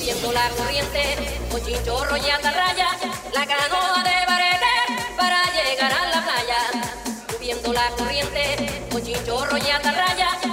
siguiendo la corriente, con chinchorro y atarraya, la canoa de barete para llegar a la playa, subiendo la corriente, con chinchorro y atarraya.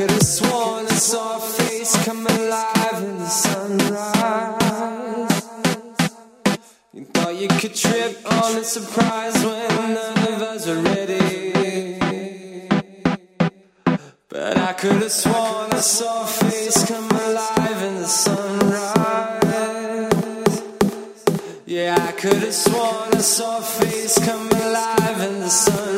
could have sworn I saw a face come alive in the sunrise. You thought you could trip on a surprise when none of us were ready. But I could have sworn I saw a face come alive in the sunrise. Yeah, I could have sworn I saw a face come alive in the sunrise.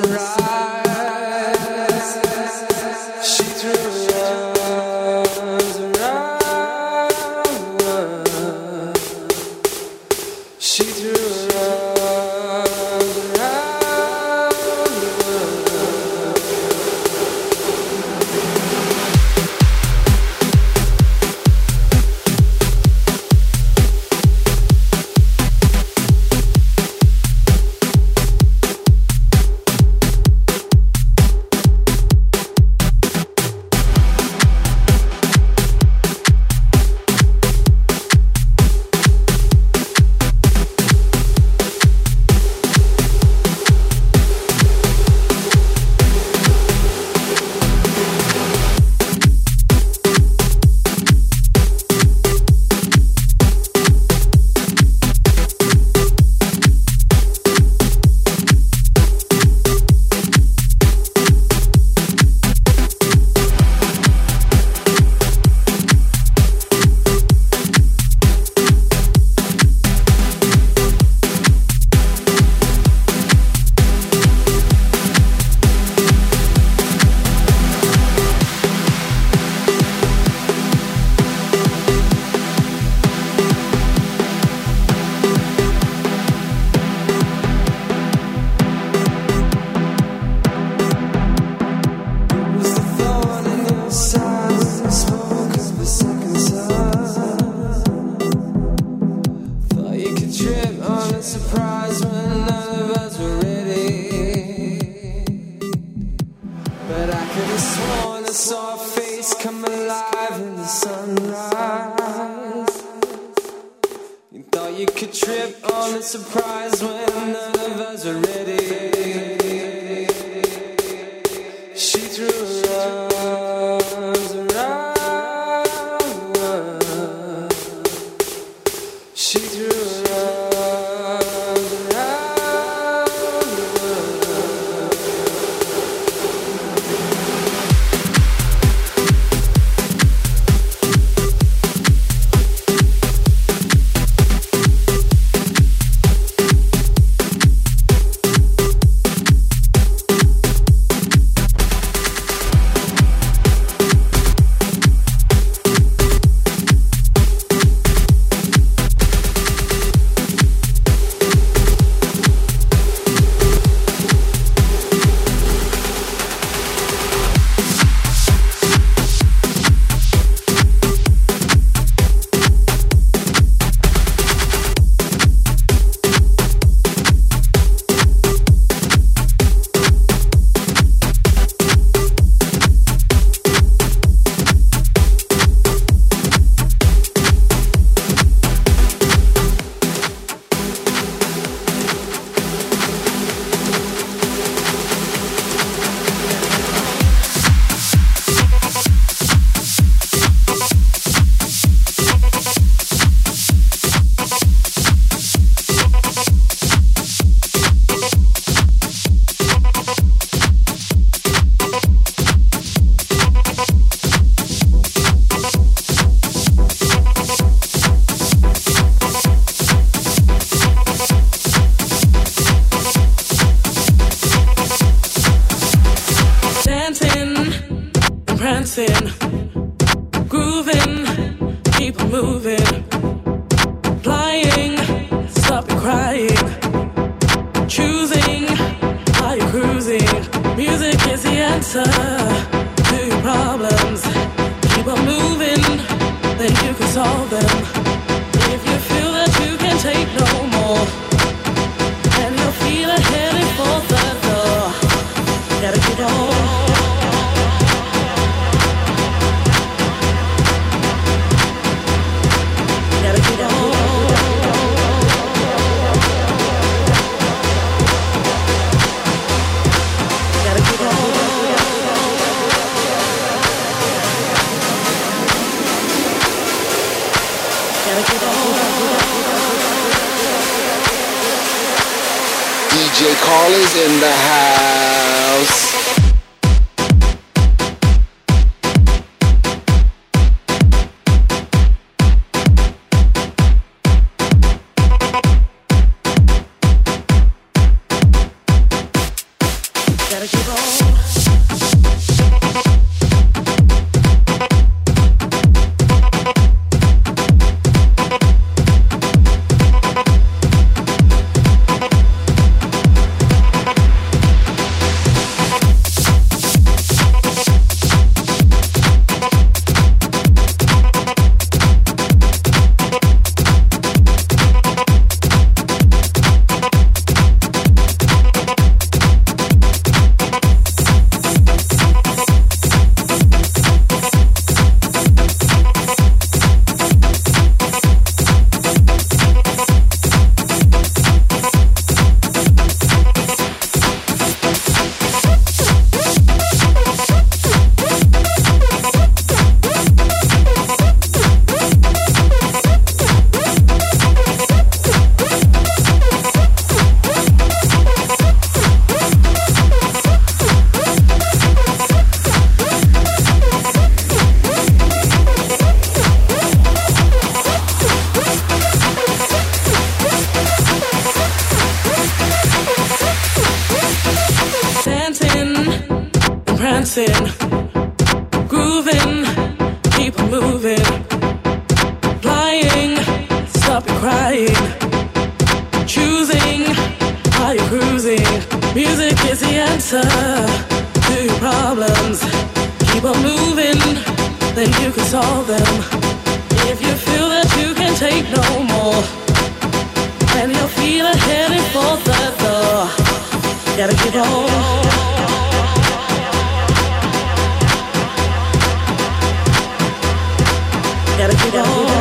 Telling me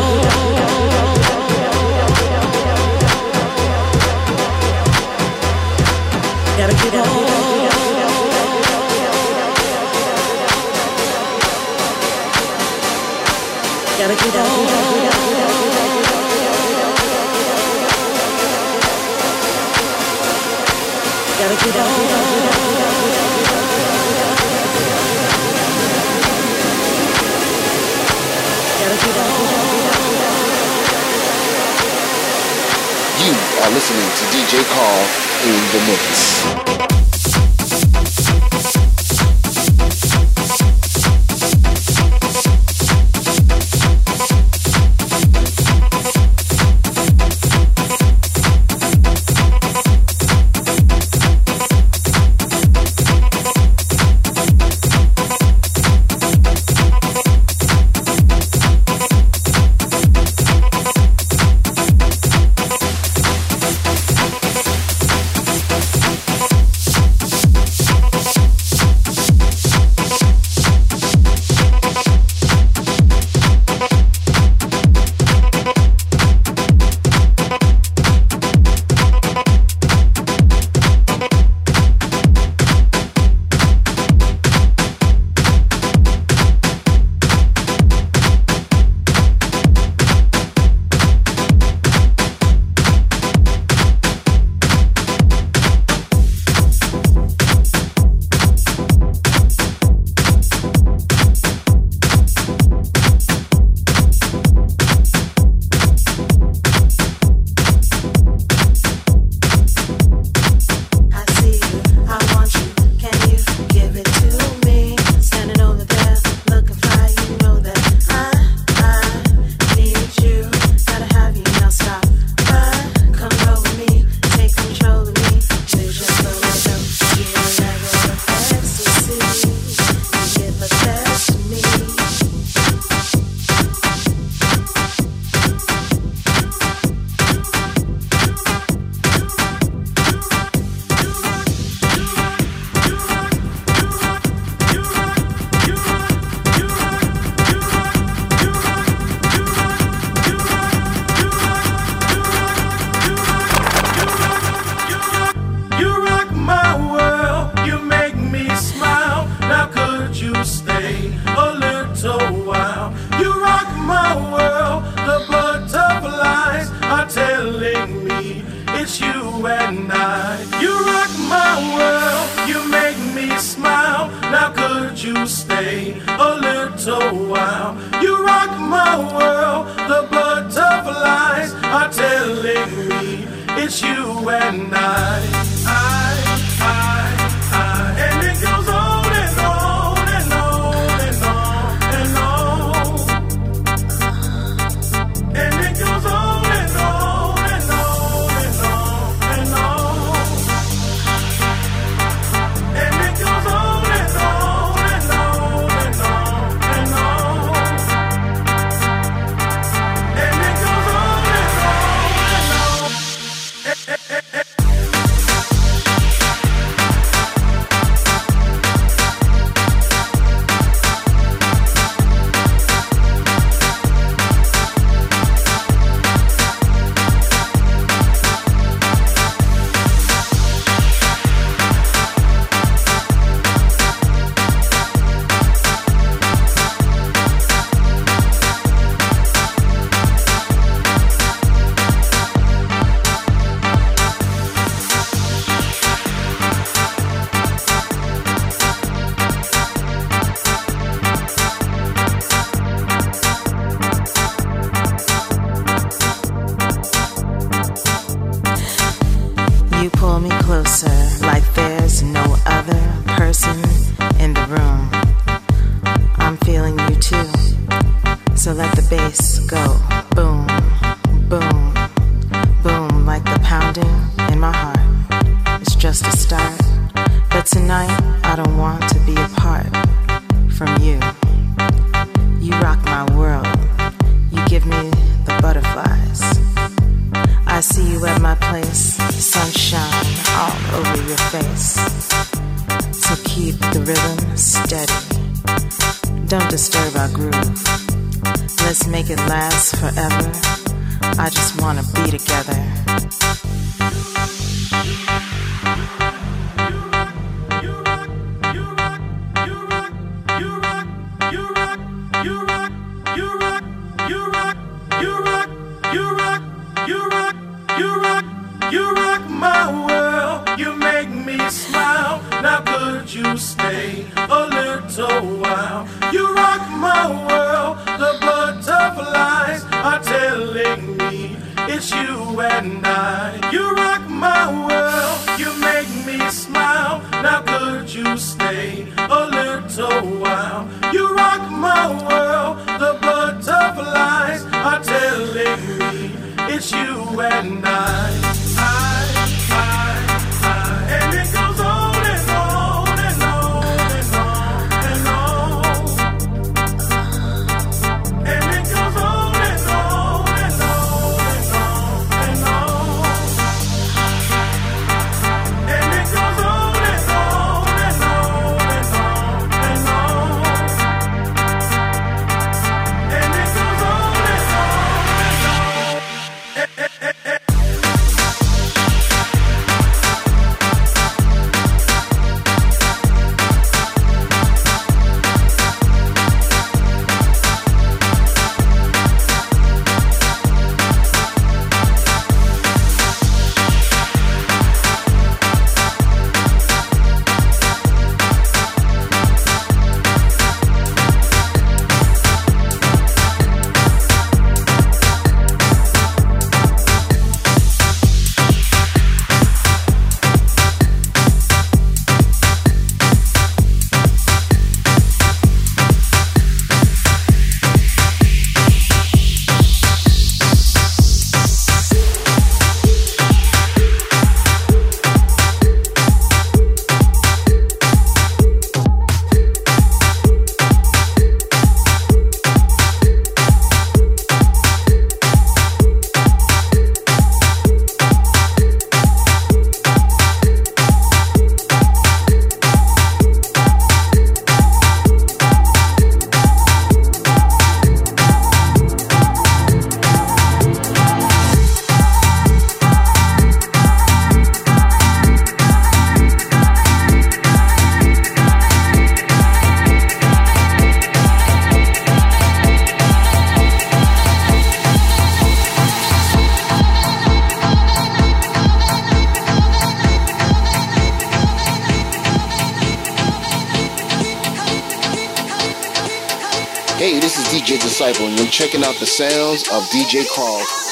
it's you and I. you and I, You rock my world, you make me smile. Now could you stay a little while? You rock my world, the butterflies are telling me it's you and I. checking out the sounds of DJ Carl.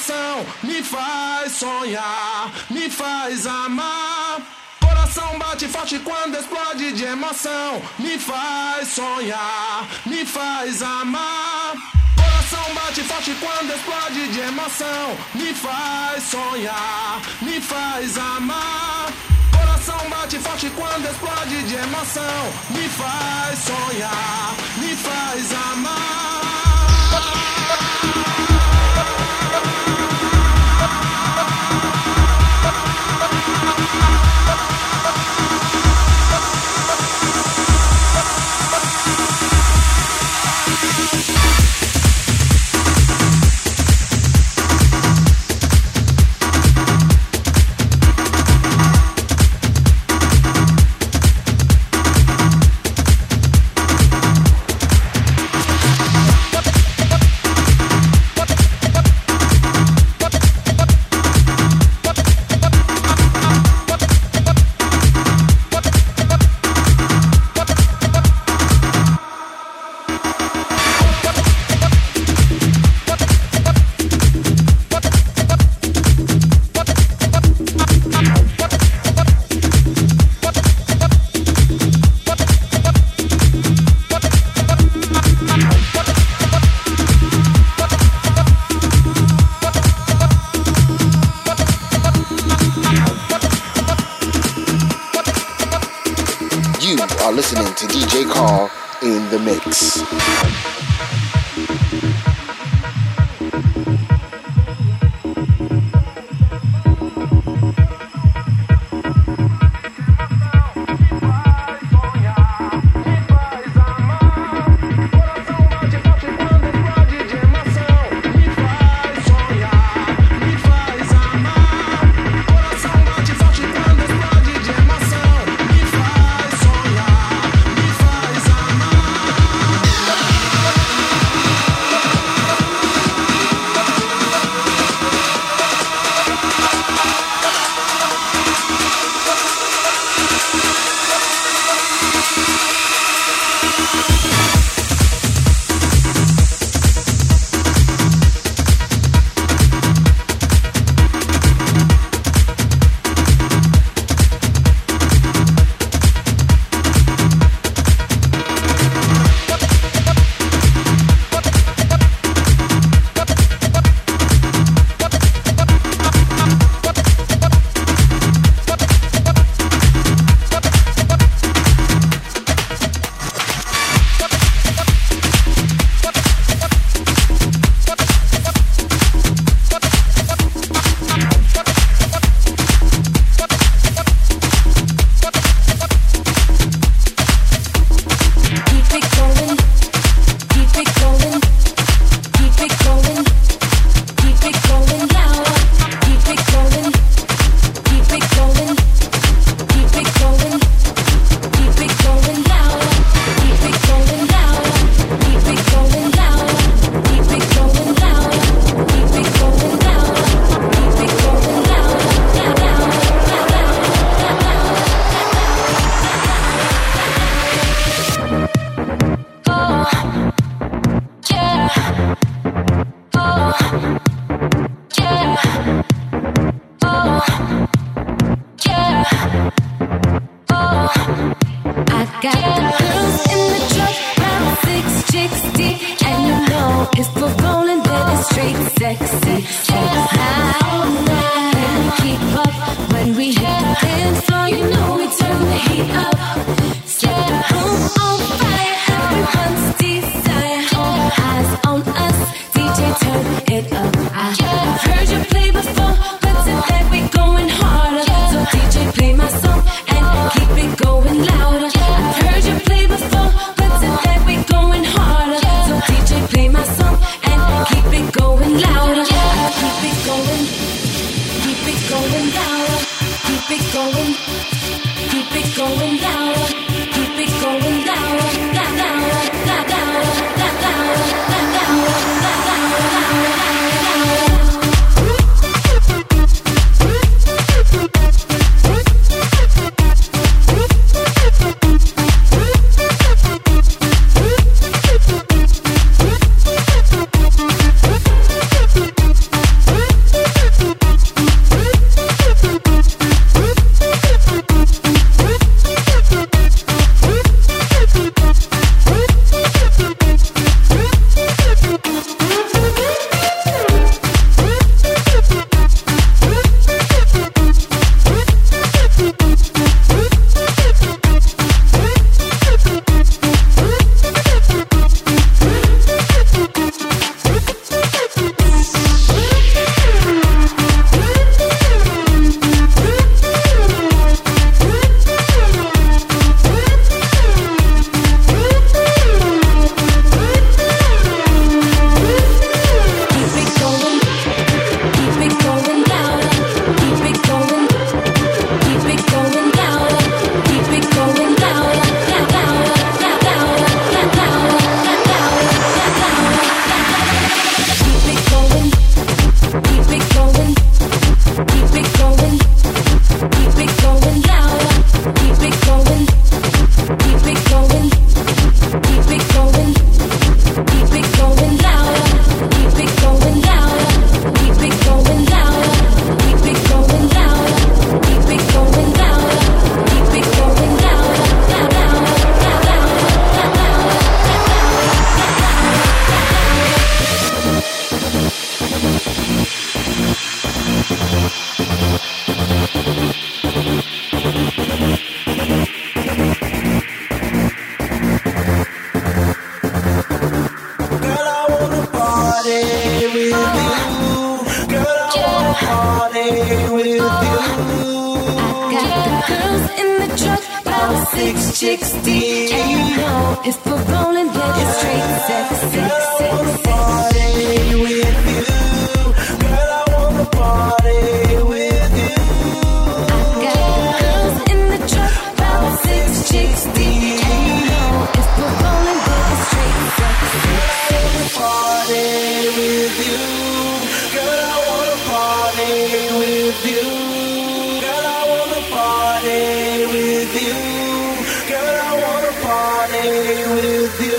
Emoção, me faz sonhar, me faz amar. Coração bate forte quando explode de emoção, me faz sonhar, me faz amar. Coração bate forte quando explode de emoção, me faz sonhar, me faz amar. Coração bate forte quando explode de emoção, me faz sonhar, me faz amar. Going, with you.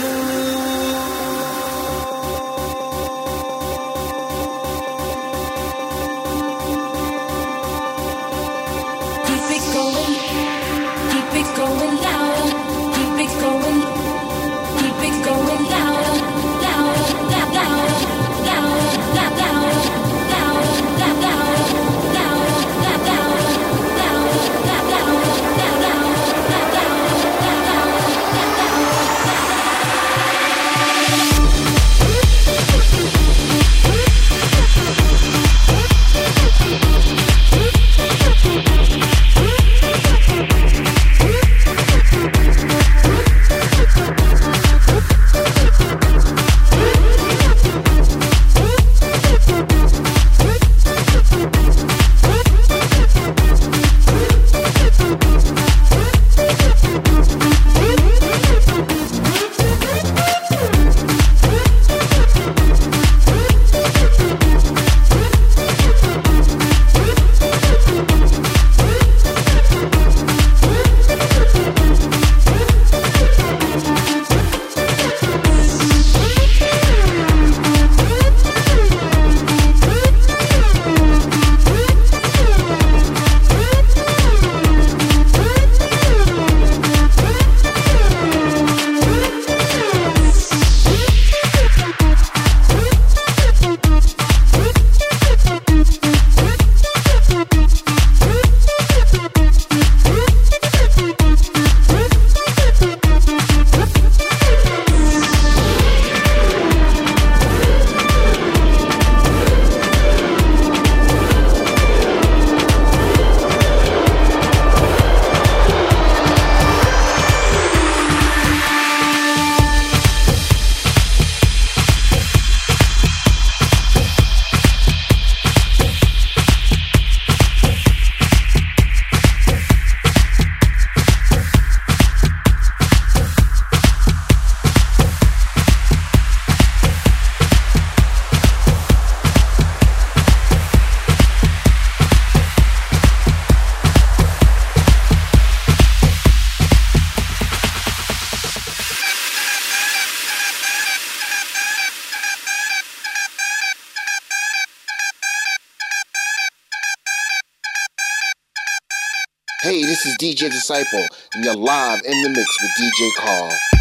DJ Disciple, and you're live in the mix with DJ Carl.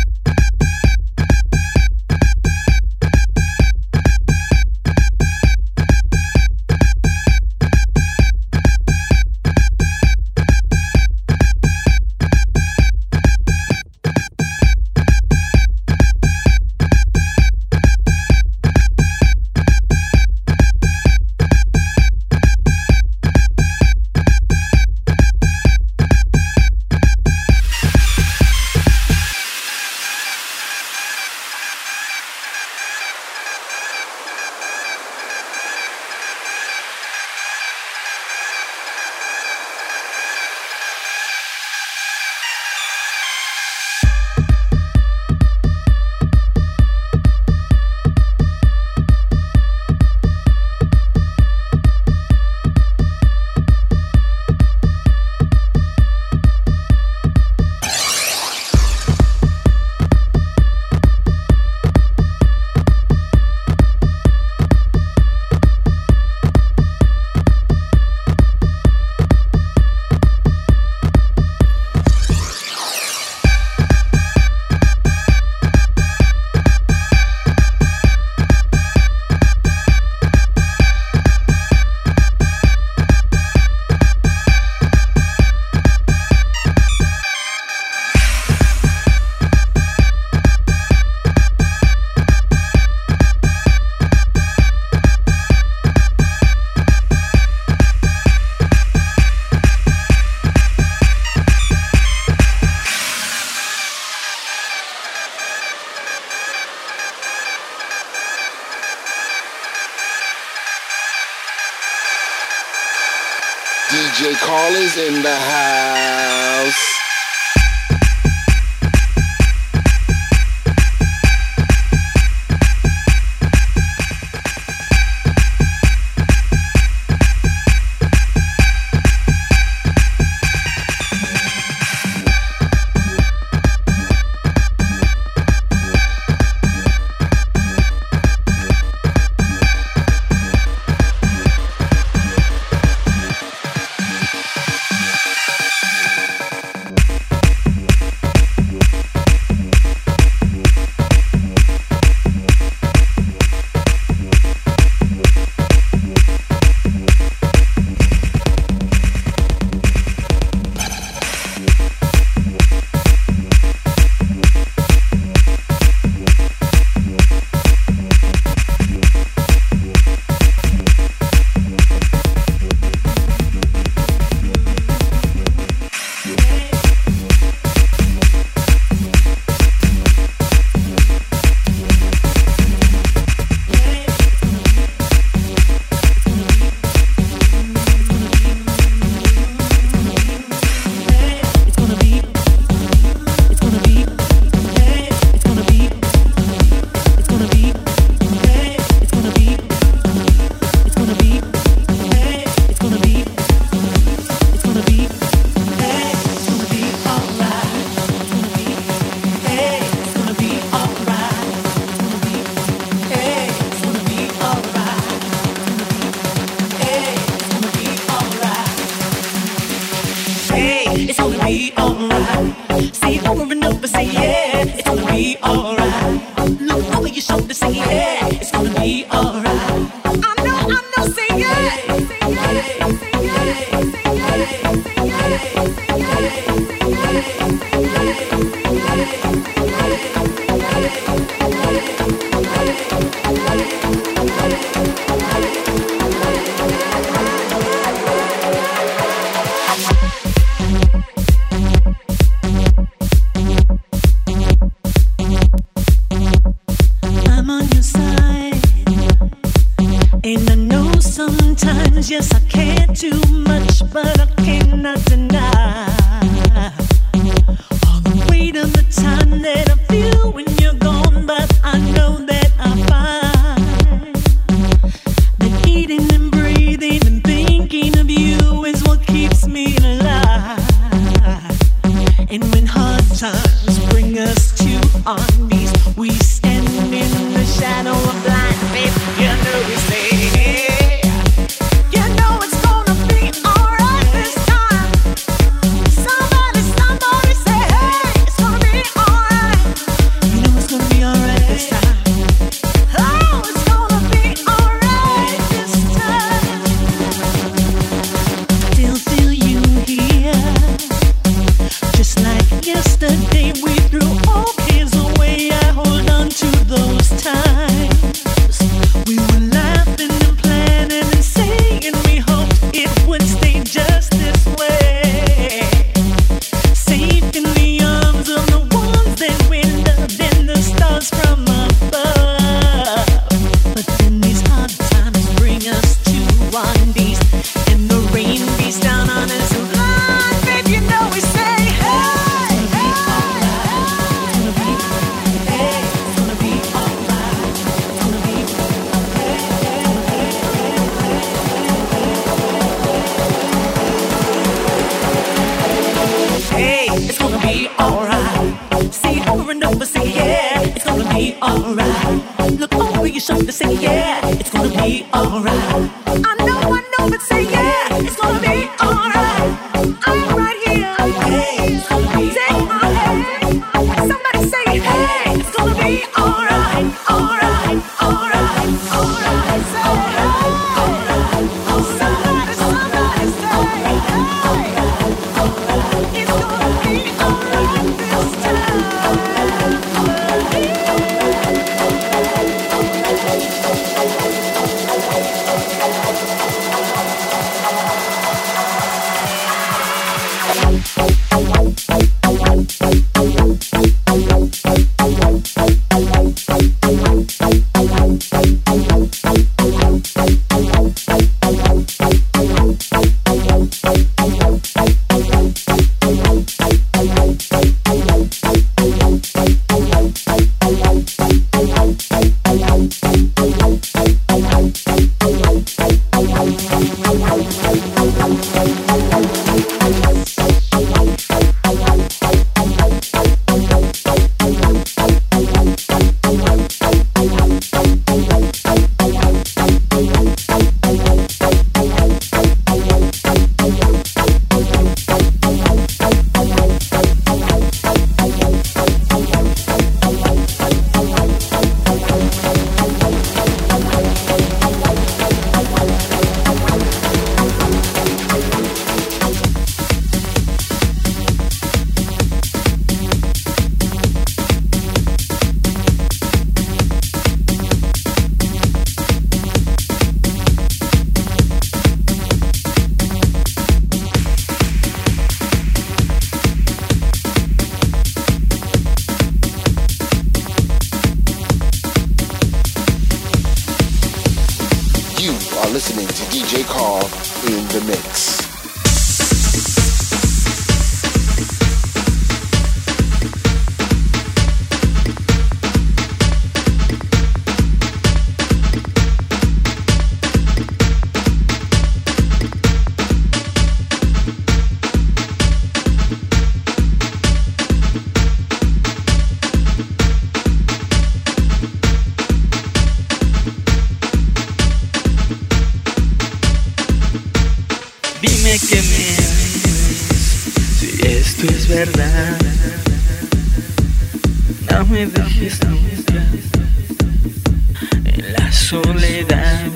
la soledad.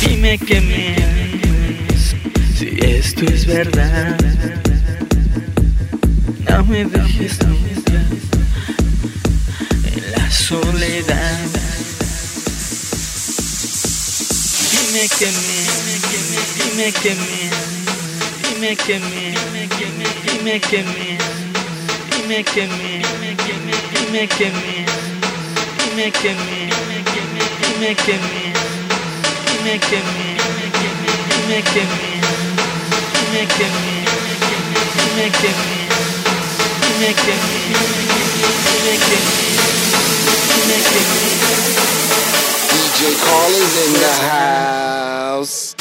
Dime que me si esto es verdad. No me en la soledad. Dime que me, dime que me, dime que me. me me, me, me, me, me, me, me, me, me, me, me, me, DJ Carl in the house.